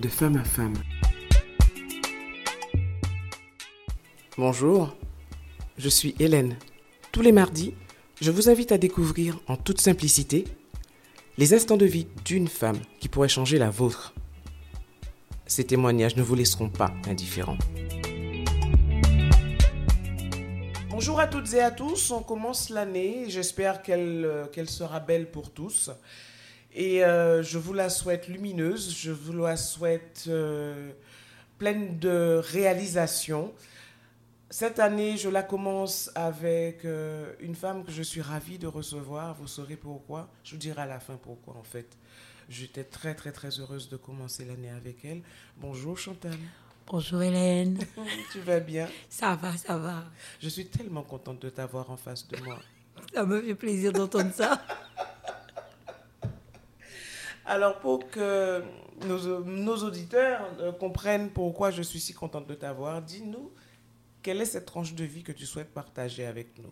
de femme à femme. Bonjour, je suis Hélène. Tous les mardis, je vous invite à découvrir en toute simplicité les instants de vie d'une femme qui pourrait changer la vôtre. Ces témoignages ne vous laisseront pas indifférents. Bonjour à toutes et à tous, on commence l'année, j'espère qu'elle euh, qu'elle sera belle pour tous. Et euh, je vous la souhaite lumineuse, je vous la souhaite euh, pleine de réalisations. Cette année, je la commence avec une femme que je suis ravie de recevoir. Vous saurez pourquoi. Je vous dirai à la fin pourquoi, en fait. J'étais très, très, très heureuse de commencer l'année avec elle. Bonjour Chantal. Bonjour Hélène. tu vas bien? Ça va, ça va. Je suis tellement contente de t'avoir en face de moi. Ça me fait plaisir d'entendre ça. Alors pour que nos, auditeurs euh, comprennent pourquoi je suis si contente de t'avoir, dis-nous quelle est cette tranche de vie que tu souhaites partager avec nous?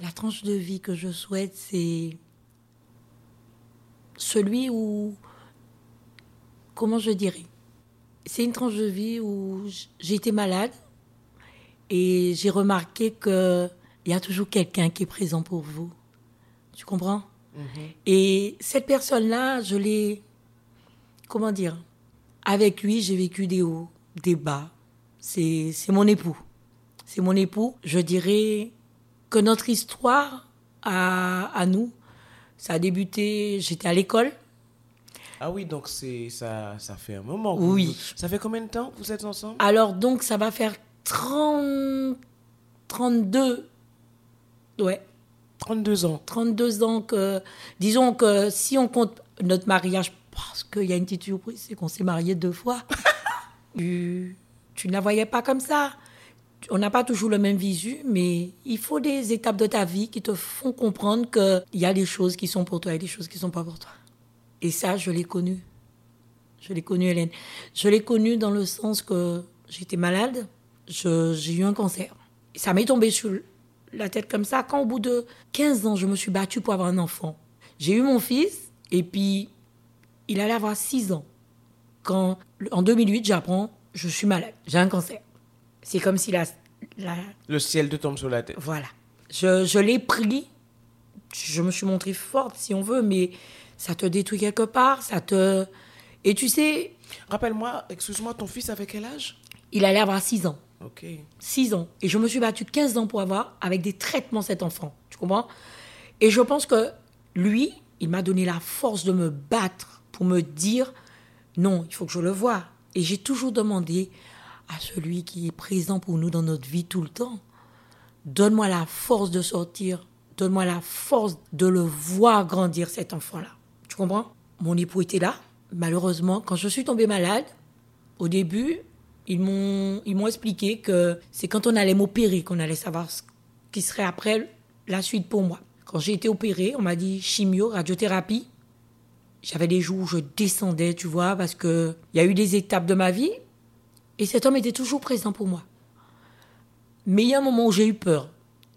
La tranche de vie que je souhaite, c'est celui où, comment je dirais, c'est une tranche de vie où j'ai été malade et j'ai remarqué qu'il y a toujours quelqu'un qui est présent pour vous. Tu comprends? Et cette personne-là, je l'ai, comment dire, avec lui, j'ai vécu des hauts, des bas. C'est mon époux. C'est mon époux. Je dirais que notre histoire à, à nous, ça a débuté, j'étais à l'école. Ah oui, donc c'est ça, ça fait un moment. Oui. ça fait combien de temps que vous êtes ensemble? Alors donc ça va faire 30, 32, ouais. 32 ans. 32 ans que, disons que si on compte notre mariage, parce qu'il y a une petite surprise, c'est qu'on s'est mariés deux fois. tu, tu ne la voyais pas comme ça on n'a pas toujours le même visu, mais il faut des étapes de ta vie qui te font comprendre qu'il y a des choses qui sont pour toi et des choses qui ne sont pas pour toi. Et ça, je l'ai connu. Je l'ai connu, Hélène. Je l'ai connu dans le sens que j'étais malade, j'ai eu un cancer. ça m'est tombé sur la tête comme ça quand au bout de 15 ans, je me suis battue pour avoir un enfant. J'ai eu mon fils et puis il allait avoir 6 ans. Quand en 2008, j'apprends, je suis malade, j'ai un cancer. C'est comme si la, Le ciel te tombe sur la tête. Voilà. Je, je l'ai pris. Je me suis montrée forte, si on veut, mais ça te détruit quelque part. Ça te. Et tu sais. Rappelle-moi, excuse-moi, ton fils avait quel âge? Il allait avoir 6 ans. Ok. 6 ans. Et je me suis battue 15 ans pour avoir, avec des traitements, cet enfant. Tu comprends? Et je pense que lui, il m'a donné la force de me battre pour me dire non, il faut que je le voie. Et j'ai toujours demandé à celui qui est présent pour nous dans notre vie tout le temps. Donne-moi la force de sortir. Donne-moi la force de le voir grandir, cet enfant-là. Tu comprends? Mon époux était là. Malheureusement, quand je suis tombée malade, au début, ils m'ont, ils m'ont expliqué que c'est quand on allait m'opérer qu'on allait savoir ce qui serait après la suite pour moi. Quand j'ai été opérée, on m'a dit chimio, radiothérapie. J'avais des jours où je descendais, tu vois, parce qu'il y a eu des étapes de ma vie et cet homme était toujours présent pour moi. Mais il y a un moment où j'ai eu peur.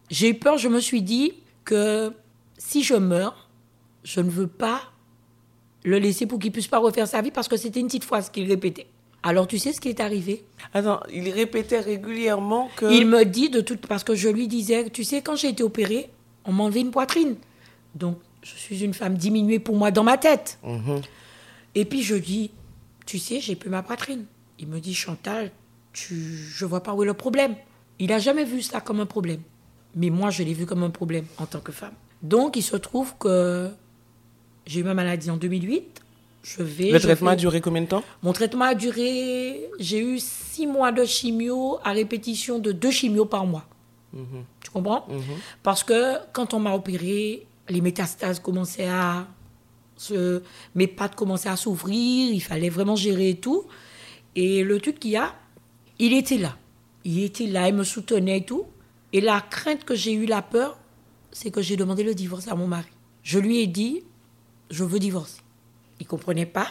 J'ai eu peur, je me suis dit que si je meurs, je ne veux pas le laisser pour qu'il puisse pas refaire sa vie parce que c'était une petite phrase qu'il répétait. Alors tu sais ce qui est arrivé? Attends, il répétait régulièrement que... Il me dit de tout... Parce que je lui disais, tu sais, quand j'ai été opérée, on m'a enlevé une poitrine. Donc je suis une femme diminuée pour moi dans ma tête. Mhm. Et puis je dis, tu sais, j'ai plus ma poitrine. Il me dit Chantal, tu, je vois pas où est le problème. Il n'a jamais vu ça comme un problème. Mais moi, je l'ai vu comme un problème en tant que femme. Donc, il se trouve que j'ai eu ma maladie en 2008. Je vais. Le traitement a duré combien de temps? Mon traitement a duré. J'ai eu six mois de chimio à répétition de deux chimios par mois. Mhm. Tu comprends? Mhm. Parce que quand on m'a opéré, les métastases commençaient à. Se, mes pattes commençaient à s'ouvrir, il fallait vraiment gérer tout. Et le truc qu'il y a, il était là. Il était là, il me soutenait et tout. Et la crainte que j'ai eue, la peur, c'est que j'ai demandé le divorce à mon mari. Je lui ai dit, je veux divorcer. Il comprenait pas,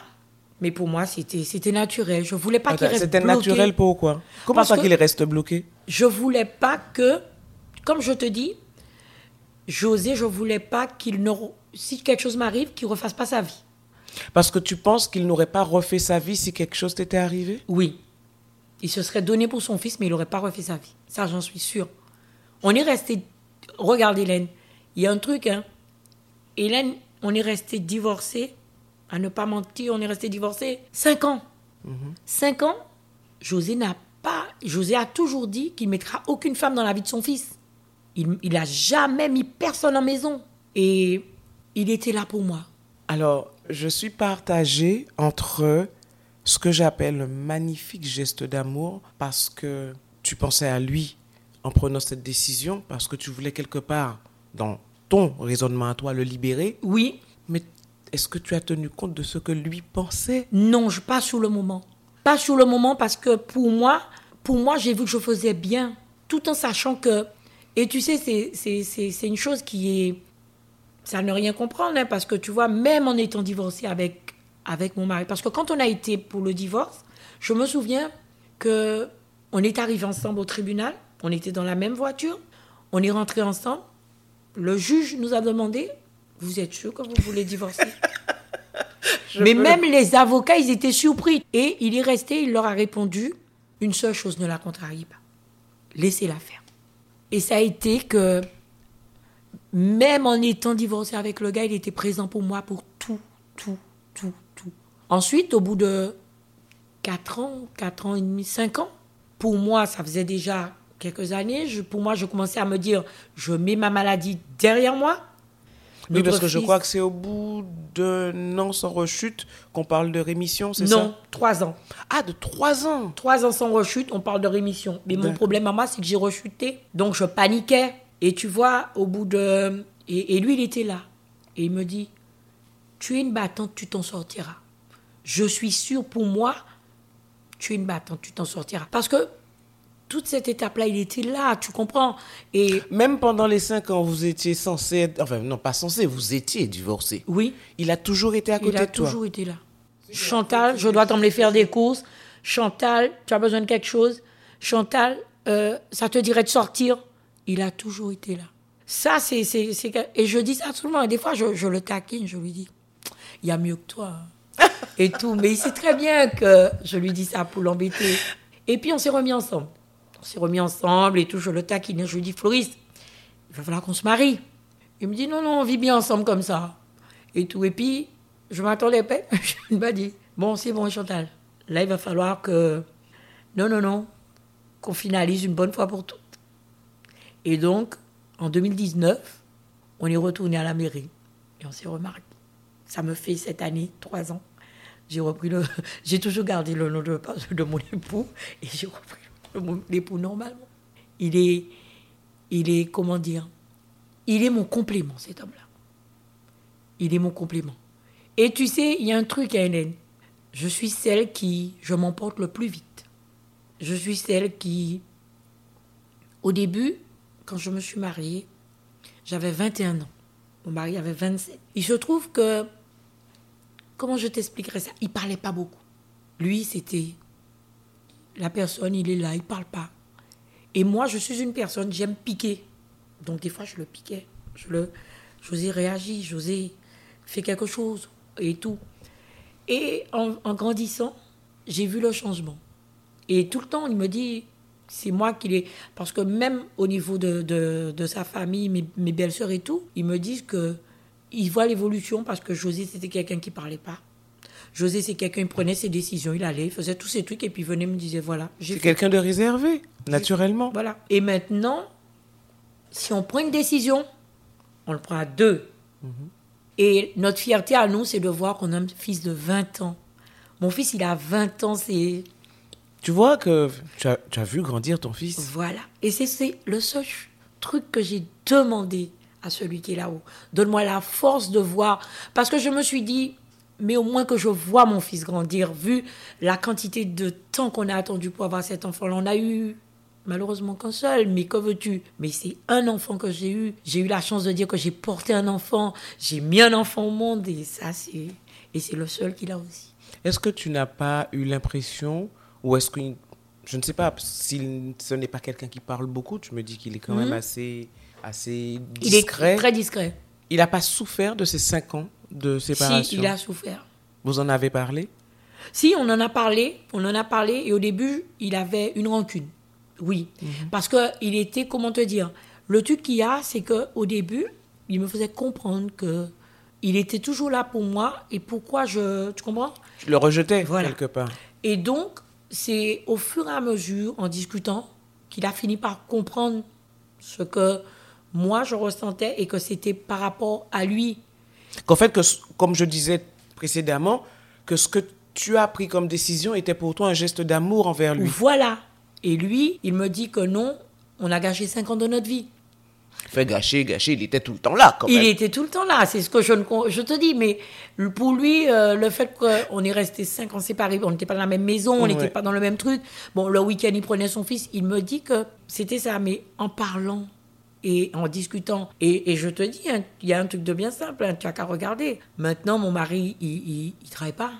mais pour moi, c'était, c'était naturel. Je voulais pas qu'il reste C'était naturel pourquoi Comment ça qu'il reste bloqué? Je voulais pas que, comme je te dis, j'osais, je voulais pas qu'il ne, si quelque chose m'arrive, qu'il refasse pas sa vie. Parce que tu penses qu'il n'aurait pas refait sa vie si quelque chose t'était arrivé? Oui. Il se serait donné pour son fils, mais il n'aurait pas refait sa vie. Ça, j'en suis sûre. On est resté. Regarde, Hélène. Il y a un truc, hein. Hélène, on est resté divorcés. À ne pas mentir, on est resté divorcés. Cinq ans. Cinq ans. José n'a pas. José a toujours dit qu'il mettra aucune femme dans la vie de son fils. Il, il a jamais mis personne en maison. Et il était là pour moi. Alors, je suis partagée entre ce que j'appelle le magnifique geste d'amour parce que tu pensais à lui en prenant cette décision, parce que tu voulais quelque part, dans ton raisonnement à toi, le libérer. Oui, Mais est-ce que tu as tenu compte de ce que lui pensait? Non, pas sur le moment. Pas sur le moment parce que pour moi, pour moi, j'ai vu que je faisais bien, tout en sachant que. Et tu sais, c'est une chose qui est. Ça ne rien comprendre, hein, parce que tu vois, même en étant divorcée avec, avec mon mari, parce que quand on a été pour le divorce, je me souviens que on est arrivé ensemble au tribunal, on était dans la même voiture, on est rentré ensemble. Le juge nous a demandé Vous êtes sûr que vous voulez divorcer mais même les avocats, ils étaient surpris. Et il est resté, il leur a répondu, une seule chose, ne la contrariez pas. Laissez-la faire. Et ça a été que, même en étant divorcé avec le gars, il était présent pour moi pour tout, tout, tout, tout. Ensuite, au bout de 4 ans, 4 ans et demi, 5 ans, pour moi, ça faisait déjà quelques années. Je- pour moi, je commençais à me dire, je mets ma maladie derrière moi. Oui, parce que je crois que c'est au bout d'un an sans rechute qu'on parle de rémission, c'est ça? Non, 3 ans. Ah, de trois ans? Trois ans sans rechute, on parle de rémission. Mais mon problème à moi, c'est que j'ai rechuté. Donc je paniquais. Et tu vois, au bout de. Et, et lui, il était là. Et il me dit Tu es une battante, tu t'en sortiras. Je suis sûre pour moi, tu es une battante, tu t'en sortiras. Parce que toute cette étape-là, il était là, tu comprends Et Même pendant les cinq ans, vous étiez censé être... Enfin, non, pas censé, vous étiez divorcé. oui, Il a toujours été à côté il a de toi. toujours été là. Chantal, je dois t'emmener faire des courses. Chantal, tu as besoin de quelque chose. Chantal, euh, ça te dirait de sortir. Il a toujours été là. Ça, c'est. c'est- c'est Et je dis ça à tout le monde. Et des fois, je, je le taquine, je lui dis il y a mieux que toi. hein. Et tout. Mais il sait très bien que je lui dis ça pour l'embêter. Et puis, on s'est remis ensemble. On s'est remis ensemble et tout. Je le taquine. Je lui dis Floris, il va falloir qu'on se marie. Il me dit non, non, on vit bien ensemble comme ça. Et tout. Et puis, je m'attendais pas. Je m'a dit bon, c'est bon, Chantal. Là, il va falloir que. Non, non, non. Qu'on finalise une bonne fois pour toutes. Et donc, en 2019, on est retourné à la mairie. Et on s'est remarié. Ça me fait cette année, trois ans. J'ai repris le. J'ai toujours gardé le nom de, de mon époux. Et j'ai repris le nom de mon époux normalement. Il est. Il est. Comment dire Il est mon complément, cet homme-là. Il est mon complément. Et tu sais, il y a un truc à Hélène. Je suis celle qui, je m'emporte le plus vite. Je suis celle qui, au début, quand je me suis mariée, j'avais 21 ans. Mon mari avait 27. Il se trouve que, comment je t'expliquerais ça? Il parlait pas beaucoup. Lui, c'était la personne, il est là, il parle pas. Et moi, je suis une personne, j'aime piquer. Donc des fois, je le piquais. Je le, José réagit, José fait quelque chose et tout. Et en, grandissant, j'ai vu le changement. Et tout le temps, il me dit, c'est moi qui l'ai... Parce que même au niveau de, de, de sa famille, mes, mes belles-sœurs et tout, ils me disent que ils voient l'évolution parce que José, c'était quelqu'un qui parlait pas. José, c'est quelqu'un, il prenait ses décisions, il allait, il faisait tous ces trucs et puis il venait me disait, voilà, j'ai C'est quelqu'un de réservé, naturellement. voilà. Et maintenant, si on prend une décision, on le prend à deux. Et notre fierté à nous, c'est de voir qu'on a un fils de 20 ans. Mon fils, il a 20 ans, c'est... Tu vois que tu as, tu as vu grandir ton fils. Voilà. Et c'est- le seul truc que j'ai demandé à celui qui est là-haut. Donne-moi la force de voir. Parce que je me suis dit, mais au moins que je vois mon fils grandir, vu la quantité de temps qu'on a attendu pour avoir cet enfant-là. On a eu malheureusement qu'un seul, mais que veux-tu? Mais c'est un enfant que j'ai eu. J'ai eu la chance de dire que j'ai porté un enfant, j'ai mis un enfant au monde, et ça, c'est... Et c'est le seul qu'il a aussi. Est-ce que tu n'as pas eu l'impression, ou est-ce que, je ne sais pas, si ce n'est pas quelqu'un qui parle beaucoup, tu me dis qu'il est quand même assez, assez Il est discret. très discret. Il n'a pas souffert de ces cinq ans? De séparation Si, il a souffert. Vous en avez parlé? Si, on en a parlé, on en a parlé, et au début, il avait une rancune. Oui, parce que il était, comment te dire, le truc qu'il y a, c'est que au début, il me faisait comprendre que il était toujours là pour moi et pourquoi je, tu comprends? Je le rejetais Voilà. quelque part. Et donc, c'est au fur et à mesure, en discutant, qu'il a fini par comprendre ce que moi je ressentais et que c'était par rapport à lui. Qu'en fait, que, comme je disais précédemment, que ce que tu as pris comme décision était pour toi un geste d'amour envers lui. Voilà. Et lui, il me dit que non, on a gâché 5 ans de notre vie. Fait gâcher, gâcher, il était tout le temps là quand Il était tout le temps là, c'est ce que je, ne je te dis. Mais pour lui, euh, le fait qu'on est resté cinq ans séparés, on n'était pas dans la même maison, on n'était Ouais. pas dans le même truc. Bon, le week-end, il prenait son fils. Il me dit que c'était ça. Mais en parlant et en discutant, et, et je te dis, hein, il y a un truc de bien simple, hein, tu n'as qu'à regarder. Maintenant, mon mari, il ne travaille pas,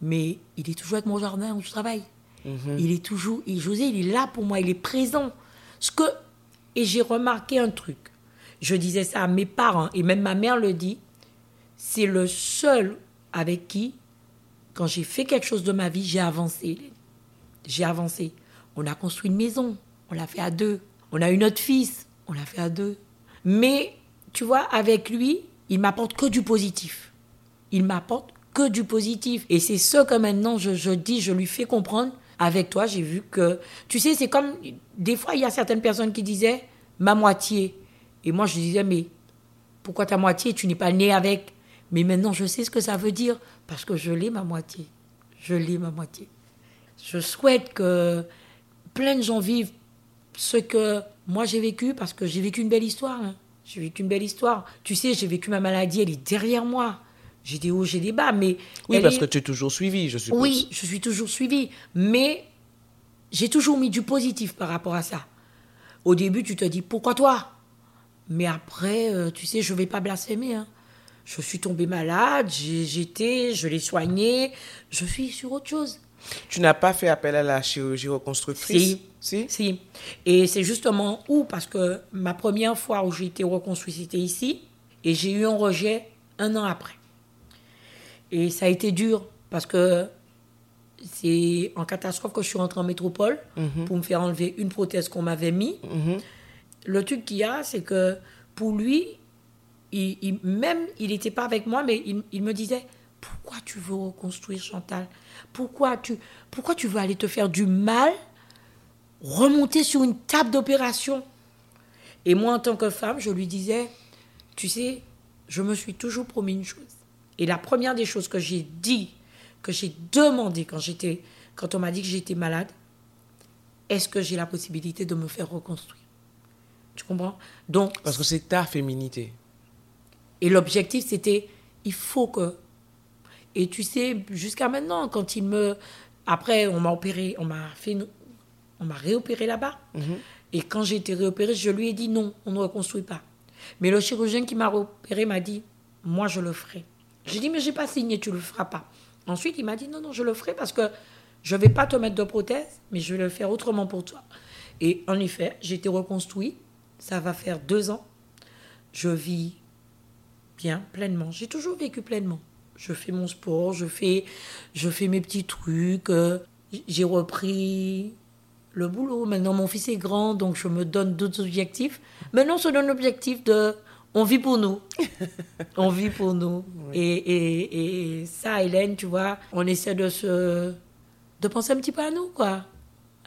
mais il est toujours avec mon jardin où je travaille. Il est toujours, et José, il est là pour moi, il est présent. Ce que, et j'ai remarqué un truc. Je disais ça à mes parents, et même ma mère le dit. C'est le seul avec qui, quand j'ai fait quelque chose de ma vie, j'ai avancé. J'ai avancé. On a construit une maison, on l'a fait à deux. On a eu notre fils, on l'a fait à deux. Mais, tu vois, avec lui, il m'apporte que du positif. Il m'apporte que du positif. Et c'est ce que maintenant je, dis, je lui fais comprendre. Avec toi, j'ai vu que, tu sais, c'est comme, des fois, il y a certaines personnes qui disaient, ma moitié. Et moi, je disais, mais pourquoi ta moitié? Tu n'es pas né avec. Mais maintenant, je sais ce que ça veut dire, parce que je l'ai, ma moitié. Je l'ai, ma moitié. Je souhaite que plein de gens vivent ce que moi j'ai vécu, parce que j'ai vécu une belle histoire. hein. J'ai vécu une belle histoire. Tu sais, j'ai vécu ma maladie, elle est derrière moi. J'ai des hauts, j'ai des bas, mais... Oui, parce est- que tu es toujours suivi, je suppose. oui, je suis toujours suivie. Mais j'ai toujours mis du positif par rapport à ça. Au début, tu te dis, pourquoi toi? Mais après, euh, tu sais, je ne vais pas blasphémer. hein. Je suis tombée malade, j'ai- j'étais, je l'ai soignée. Je suis sur autre chose. Tu n'as pas fait appel à la chirurgie reconstructrice? Si. Si Si. Et c'est justement où Parce que ma première fois où j'ai été reconstruite, c'était ici. Et j'ai eu un rejet un an après. Et ça a été dur parce que c'est en catastrophe que je suis rentrée en métropole pour me faire enlever une prothèse qu'on m'avait mis. Le truc qu'il y a, c'est que pour lui, il, il- même il n'était pas avec moi, mais il, il me disait Pourquoi tu veux reconstruire Chantal? Pourquoi tu, pourquoi tu veux aller te faire du mal remonter sur une table d'opération. Et moi, en tant que femme, je lui disais, tu sais, je me suis toujours promis une chose. Et la première des choses que j'ai dit, que j'ai demandé quand j'étais, quand on m'a dit que j'étais malade, est-ce que j'ai la possibilité de me faire reconstruire? Tu comprends? Donc, Parce que c'est ta féminité. et l'objectif, c'était, il faut que. Et tu sais, jusqu'à maintenant, quand il me. Après, on m'a opéré, on m'a fait. une- On m'a réopéré là-bas. Et quand j'ai été réopéré, je lui ai dit non, on ne reconstruit pas. Mais le chirurgien qui m'a réopéré m'a dit, moi, je le ferai. J'ai dit, mais j'ai pas signé, tu le feras pas. Ensuite, il m'a dit, non, non, je le ferai parce que je vais pas te mettre de prothèse, mais je vais le faire autrement pour toi. Et en effet, j'ai été reconstruit. Ça va faire deux ans. Je vis bien, pleinement. J'ai toujours vécu pleinement. Je fais mon sport, je fais, je fais mes petits trucs. euh, J'ai repris le boulot. Maintenant, mon fils est grand, donc je me donne d'autres objectifs. Maintenant, on se donne l'objectif de... On vit pour nous. on vit pour nous. Et, et, et ça, Hélène, tu vois, on essaie de se... de penser un petit peu à nous, quoi.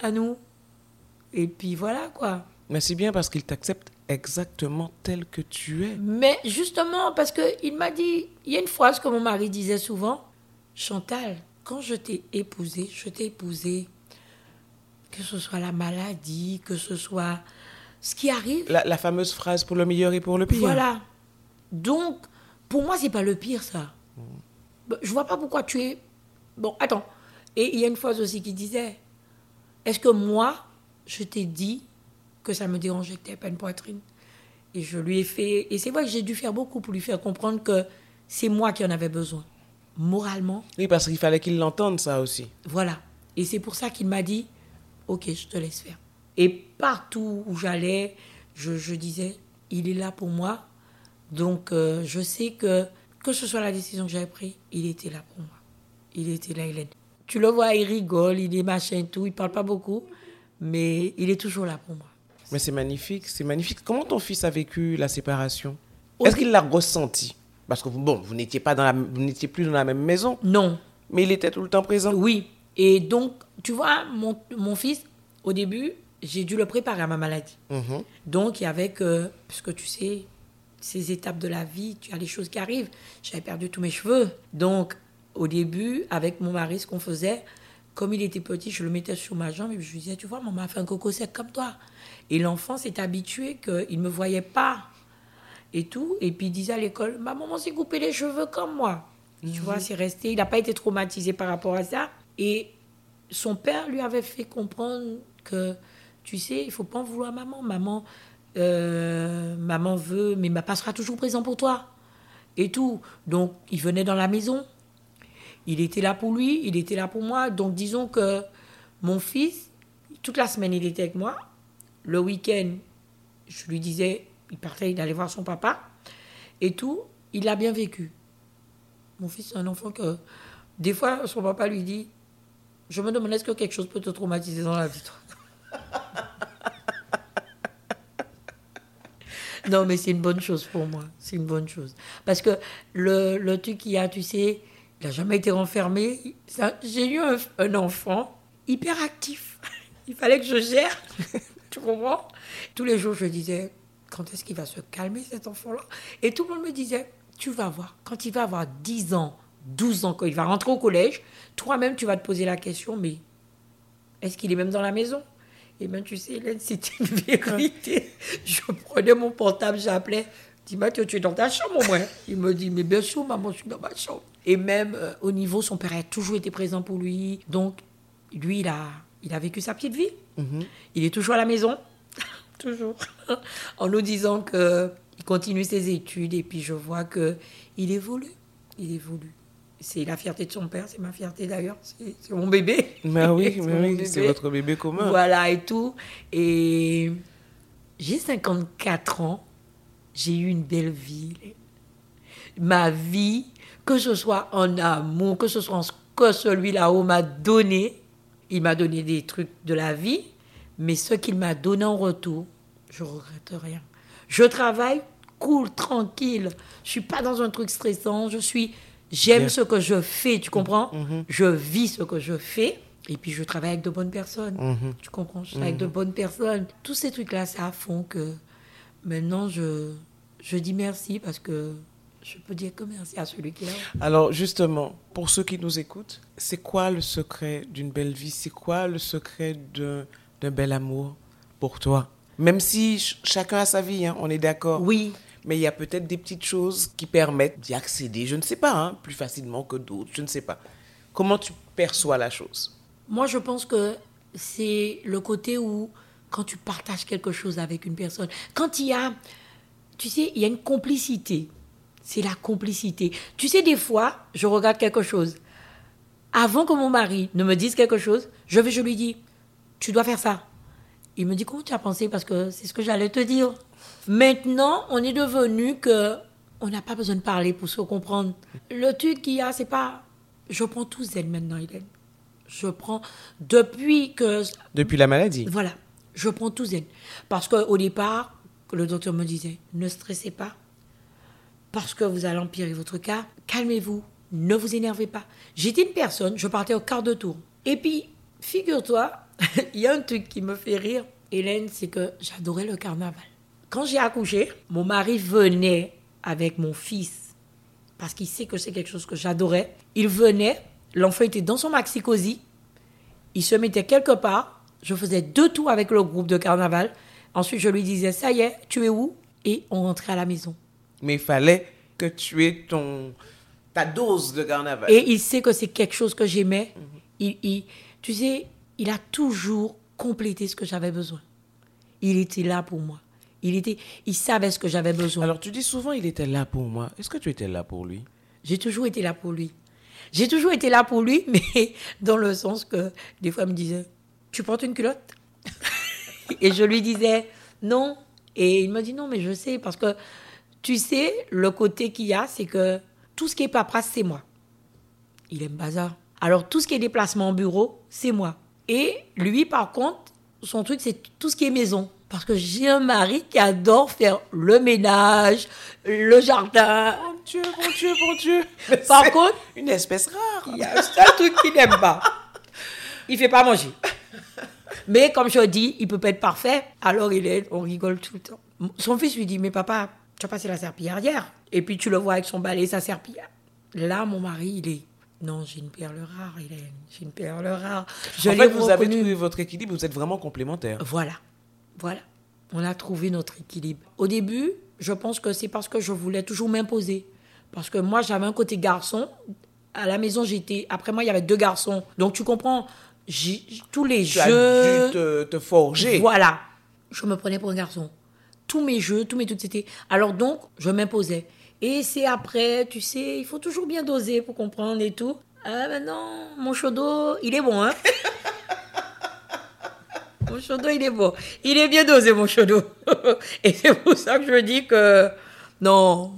À nous. Et puis voilà, quoi. Mais c'est bien parce qu'il t'accepte exactement tel que tu es. Mais justement, parce qu'il m'a dit, il y a une phrase que mon mari disait souvent, Chantal, quand je t'ai épousée, je t'ai épousée, que ce soit la maladie, que ce soit ce qui arrive, La, la fameuse phrase pour le meilleur et pour le pire. voilà. Donc, pour moi, c'est pas le pire, ça. Bah, Je vois pas pourquoi tu es... Bon, attends. Et il y a une phrase aussi qui disait, est-ce que moi, je t'ai dit que ça me dérangeait que tu pas une poitrine? Et je lui ai fait... Et c'est vrai que j'ai dû faire beaucoup pour lui faire comprendre que c'est moi qui en avais besoin. Moralement, Oui, parce qu'il fallait qu'il l'entende, ça aussi. voilà. Et c'est pour ça qu'il m'a dit, ok, je te laisse faire. Et partout où j'allais, je, je disais, il est là pour moi. Donc, euh, je sais que, que ce soit la décision que j'avais prise, il était là pour moi. il était là, Hélène. Tu le vois, il rigole, il est machin, tout, il parle pas beaucoup, mais il est toujours là pour moi. Mais c'est magnifique, c'est magnifique. Comment ton fils a vécu la séparation? Est-ce qu'il l'a ressenti? Parce que bon, vous n'étiez pas dans la, vous n'étiez plus dans la même maison. Non. Mais il était tout le temps présent? Oui. Et donc, tu vois, mon, mon fils, au début, j'ai dû le préparer à ma maladie. Mhm. Donc, il y avait que, puisque tu sais, ces étapes de la vie, tu as des choses qui arrivent. J'avais perdu tous mes cheveux. Donc, au début, avec mon mari, ce qu'on faisait, comme il était petit, je le mettais sur ma jambe et je lui disais, tu vois, maman a fait un coco sec comme toi. Et l'enfant s'est habitué qu'il ne me voyait pas et tout. Et puis il disait à l'école, ma maman s'est coupé les cheveux comme moi. Tu vois, c'est resté. Il n'a pas été traumatisé par rapport à ça. Et son père lui avait fait comprendre que, tu sais, il faut pas en vouloir maman. Maman, euh, maman veut, mais ma sera toujours présent pour toi. Et tout. Donc, il venait dans la maison. Il était là pour lui, il était là pour moi. Donc, disons que mon fils, toute la semaine, il était avec moi. Le week-end, je lui disais, il partait, il allait voir son papa. Et tout, il l'a bien vécu. Mon fils, c'est un enfant que, des fois, son papa lui dit, je me demande est-ce que quelque chose peut te traumatiser dans la vie, Non, mais c'est une bonne chose pour moi. C'est une bonne chose. Parce que le, le truc qu'il a, tu sais, il n'a jamais été renfermé. J'ai eu un, un enfant hyper actif. Il fallait que je gère. tu comprends? Tous les jours, je disais, quand est-ce qu'il va se calmer, cet enfant-là? Et tout le monde me disait, tu vas voir, quand il va avoir 10 ans, 12 ans, quand il va rentrer au collège, toi-même, tu vas te poser la question, mais est-ce qu'il est même dans la maison? Et bien, tu sais, Hélène, c'était une vérité. Je prenais mon portable, j'appelais. Dis Mathieu, tu es dans ta chambre au moins Il me dit, mais bien sûr, maman, je suis dans ma chambre. Et même euh, au niveau, son père a toujours été présent pour lui. Donc, lui, il a, il a vécu sa petite vie. Il est toujours à la maison. toujours. en nous disant que il continue ses études. Et puis, je vois que il évolue. Il évolue. C'est la fierté de son père, c'est ma fierté d'ailleurs. C'est mon bébé. Mais oui, C'est mais mon oui, bébé. c'est votre bébé commun. Voilà et tout. Et j'ai 54 ans. J'ai eu une belle vie. Ma vie, que ce soit en amour, que ce soit en ce que celui là-haut m'a donné, il m'a donné des trucs de la vie, mais ce qu'il m'a donné en retour, je regrette rien. Je travaille cool, tranquille. Je suis pas dans un truc stressant. Je suis, j'aime ce que je fais. Tu comprends? Mhm. Je vis ce que je fais. Et puis je travaille avec de bonnes personnes. Mhm. Tu comprends? Je travaille avec de bonnes personnes. Tous ces trucs-là, ça font que maintenant je, je dis merci parce que je peux dire que merci à celui qui est là. Alors justement, pour ceux qui nous écoutent, c'est quoi le secret d'une belle vie? C'est quoi le secret d'un d'un bel amour pour toi? Même si ch- chacun a sa vie, hein, on est d'accord. Oui, Mais il y a peut-être des petites choses qui permettent d'y accéder, je ne sais pas, hein, plus facilement que d'autres, je ne sais pas. Comment tu perçois la chose? Moi, je pense que c'est le côté où, quand tu partages quelque chose avec une personne, quand il y a, tu sais, il y a une complicité. C'est la complicité. Tu sais, des fois, je regarde quelque chose. Avant que mon mari ne me dise quelque chose, je vais, je lui dis, tu dois faire ça. Il me dit, comment tu as pensé? Parce que c'est ce que j'allais te dire. Maintenant, on est devenu que on n'a pas besoin de parler pour se comprendre. Le truc qu'il y a, c'est pas. Je prends tout zen maintenant, Hélène. Je prends. Depuis que. Depuis la maladie Voilà, je prends tout zen. Parce qu'au départ, le docteur me disait ne stressez pas, parce que vous allez empirer votre cas. Calmez-vous, ne vous énervez pas. J'étais une personne, je partais au quart de tour. Et puis, figure-toi, il y a un truc qui me fait rire, Hélène, c'est que j'adorais le carnaval. Quand j'ai accouché, mon mari venait avec mon fils, parce qu'il sait que c'est quelque chose que j'adorais. Il venait, l'enfant était dans son maxi-cosy, il se mettait quelque part, je faisais deux tours avec le groupe de carnaval. Ensuite, je lui disais, ça y est, tu es où? Et on rentrait à la maison. Mais il fallait que tu aies ton, ta dose de carnaval. Et il sait que c'est quelque chose que j'aimais. Il, il- tu sais, il a toujours complété ce que j'avais besoin. Il était là pour moi. Il, était, il savait ce que j'avais besoin. Alors tu dis souvent il était là pour moi. Est-ce que tu étais là pour lui? J'ai toujours été là pour lui. J'ai toujours été là pour lui, mais dans le sens que des fois, il me disait Tu portes une culotte? Et je lui disais Non. Et il me dit Non, mais je sais, parce que tu sais, le côté qu'il y a, c'est que tout ce qui est paperasse, c'est moi. Il aime bazar. Alors, tout ce qui est déplacement en bureau, c'est moi. Et lui, par contre, son truc, c'est tout ce qui est maison. Parce que j'ai un mari qui adore faire le ménage, le jardin. Mon Dieu, mon Dieu, mon Dieu. Par contre, une espèce rare. il y a un seul truc qu'il n'aime pas. Il fait pas manger. Mais comme je dis, il peut pas être parfait. Alors il est, on rigole tout le temps. Son fils lui dit, mais papa, tu as passé la serpillière hier. Et puis tu le vois avec son balai et sa serpillière. Là, mon mari, il est, non, j'ai une perle rare, Hélène. J'ai une perle rare. Je en fait, vous avez trouvé votre équilibre, vous êtes vraiment complémentaires. Voilà, voilà. On a trouvé notre équilibre. Au début, je pense que c'est parce que je voulais toujours m'imposer. Parce que moi, j'avais un côté garçon. À la maison, j'étais. Après moi, il y avait deux garçons. Donc, tu comprends, tous les Tu jeux. as dû te, te forger. Voilà. Je me prenais pour un garçon. Tous mes jeux, tous mes trucs, c'était. Alors donc, je m'imposais. Et c'est après, tu sais, il faut toujours bien doser pour comprendre et tout. Ah maintenant, mon chaudot, il est bon, hein Mon chaudot, il est bon. Il est bien dosé, mon chaudot. et c'est pour ça que je dis que. Non.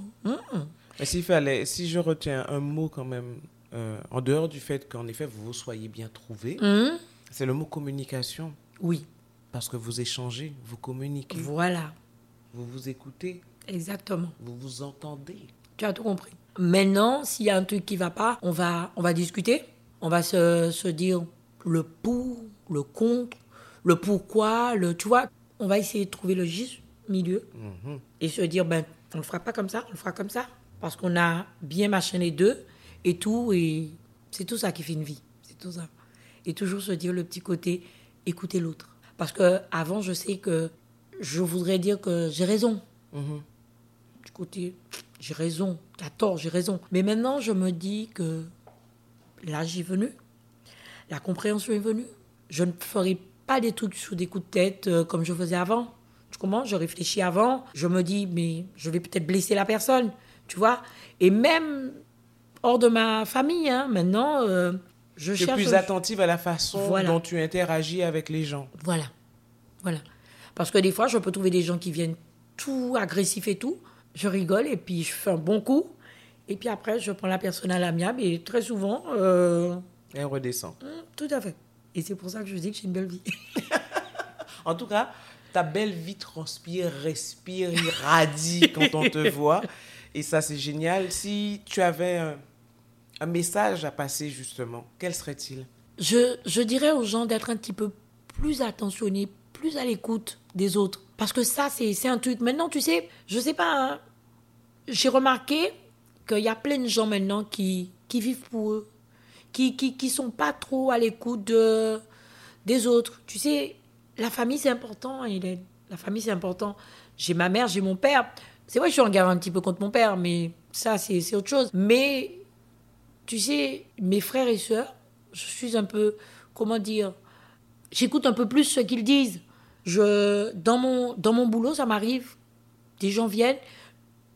Mais s'il fallait, si je retiens un mot quand même, euh, en dehors du fait qu'en effet vous vous soyez bien trouvé, Hum. c'est le mot communication. Oui, Parce que vous échangez, vous communiquez, voilà. vous vous écoutez, Exactement. vous vous entendez. Tu as tout compris. Maintenant, s'il y a un truc qui va pas, on va, on va discuter. On va se, se dire le pour, le contre, le pourquoi, le, tu vois. On va essayer de trouver le juste milieu Mhm. et se dire, ben, on le fera pas comme ça, on le fera comme ça. Parce qu'on a bien machin les deux et tout. Et c'est tout ça qui fait une vie. C'est tout ça. Et toujours se dire le petit côté, écouter l'autre. Parce que avant, je sais que je voudrais dire que j'ai raison Mhm. Du côté, j'ai raison, t'as tort, j'ai raison. Mais maintenant, je me dis que l'âge est venu, la compréhension est venue. Je ne ferai pas des trucs sous des coups de tête euh, comme je faisais avant. Tu comprends? Je réfléchis avant. Je me dis, mais je vais peut-être blesser la personne, tu vois? Et même hors de ma famille, hein, maintenant, euh, je Tu es cherche... plus attentive à la façon Voilà. dont tu interagis avec les gens. Voilà. Voilà. Parce que des fois, je peux trouver des gens qui viennent tout agressifs et tout. Je rigole et puis je fais un bon coup. Et puis après, je prends la personne à l'amiable et très souvent, euh, Elle redescend. hum, tout à fait. Et c'est pour ça que je dis que j'ai une belle vie. En tout cas, ta belle vie transpire, respire, irradie quand on te voit. Et ça, c'est génial. Si tu avais un, un message à passer, justement, quel serait-il? Je, je dirais aux gens d'être un petit peu plus attentionnés, plus à l'écoute des autres. Parce que ça, c'est un truc. Maintenant, tu sais, je sais pas, hein, j'ai remarqué qu'il y a plein de gens maintenant qui, qui vivent pour eux, qui qui, qui sont pas trop à l'écoute de, des autres. Tu sais, la famille, c'est important, Hélène. La famille, c'est important. J'ai ma mère, j'ai mon père. C'est vrai je suis en guerre un petit peu contre mon père, mais ça, c'est autre chose. Mais tu sais, mes frères et sœurs, je suis un peu, comment dire, j'écoute un peu plus ce qu'ils disent. Je, dans, mon, dans mon boulot, ça m'arrive, des gens viennent,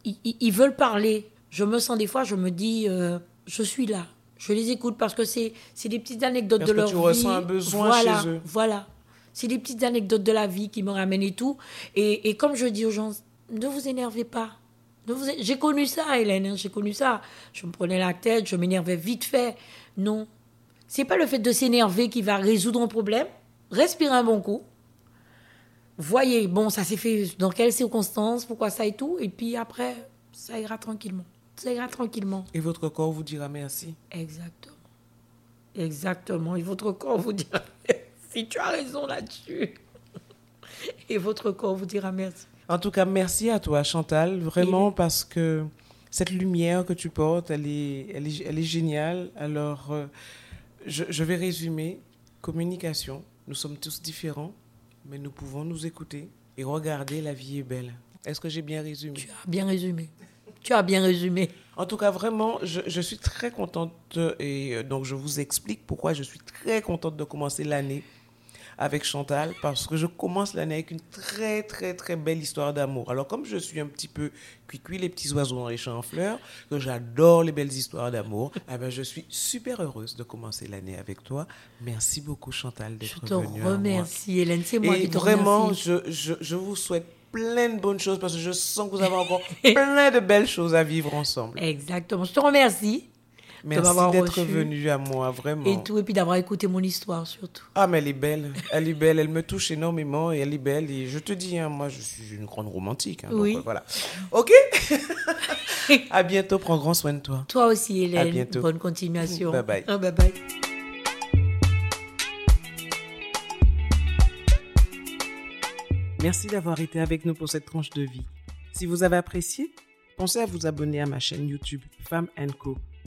ils, ils- veulent parler. Je me sens des fois, je me dis, euh, je suis là. Je les écoute parce que c'est c'est des petites anecdotes Parce de que leur tu vie. ressens un besoin voilà, chez eux. Voilà. C'est des petites anecdotes de la vie qui me ramènent et tout. Et, et comme je dis aux gens, ne vous énervez pas. Vous J'ai connu ça, Hélène, hein, j'ai connu ça. Je me prenais la tête, je m'énervais vite fait. Non. C'est pas le fait de s'énerver qui va résoudre un problème. Respirez un bon coup. Voyez, bon, ça s'est fait dans quelles circonstances, pourquoi ça et tout. Et puis après, ça ira tranquillement. Ça ira tranquillement. Et votre corps vous dira merci. Exactement. Exactement. Et votre corps vous dira si tu as raison là-dessus. Et votre corps vous dira merci. En tout cas, merci à toi, Chantal, vraiment, parce que cette lumière que tu portes, elle est, elle est, elle est géniale. Alors, euh, je, je vais résumer. Communication. Nous sommes tous différents, mais nous pouvons nous écouter et regarder la vie est belle. Est-ce que j'ai bien résumé? Tu as bien résumé. Tu as bien résumé. En tout cas, vraiment, je, je suis très contente euh, et euh, donc je vous explique pourquoi je suis très contente de commencer l'année avec Chantal parce que je commence l'année avec une très très très belle histoire d'amour. Alors comme je suis un petit peu cuicui les petits oiseaux dans les champs en fleurs, que j'adore les belles histoires d'amour, eh ben je suis super heureuse de commencer l'année avec toi. Merci beaucoup Chantal Je d'être te venue. à moi. remercie, Hélène. C'est moi Et qui te vraiment, remercie. je, je, je vous souhaite plein de bonnes choses parce que je sens que vous avez encore plein de belles choses à vivre ensemble. Exactement. Je te remercie. Merci d'être venu à moi, vraiment. Et tout, et puis d'avoir écouté mon histoire surtout. Ah, mais elle est belle. Elle est belle. Elle me touche énormément et elle est belle. Et je te dis, hein, moi, je suis une grande romantique. hein, Oui. euh, voilà. OK? À bientôt. Prends grand soin de toi. Toi aussi, Hélène. bientôt. Bonne continuation. Bye bye. Ah, bye bye. Merci d'avoir été avec nous pour cette tranche de vie. Si vous avez apprécié, pensez à vous abonner à ma chaîne YouTube Femme Co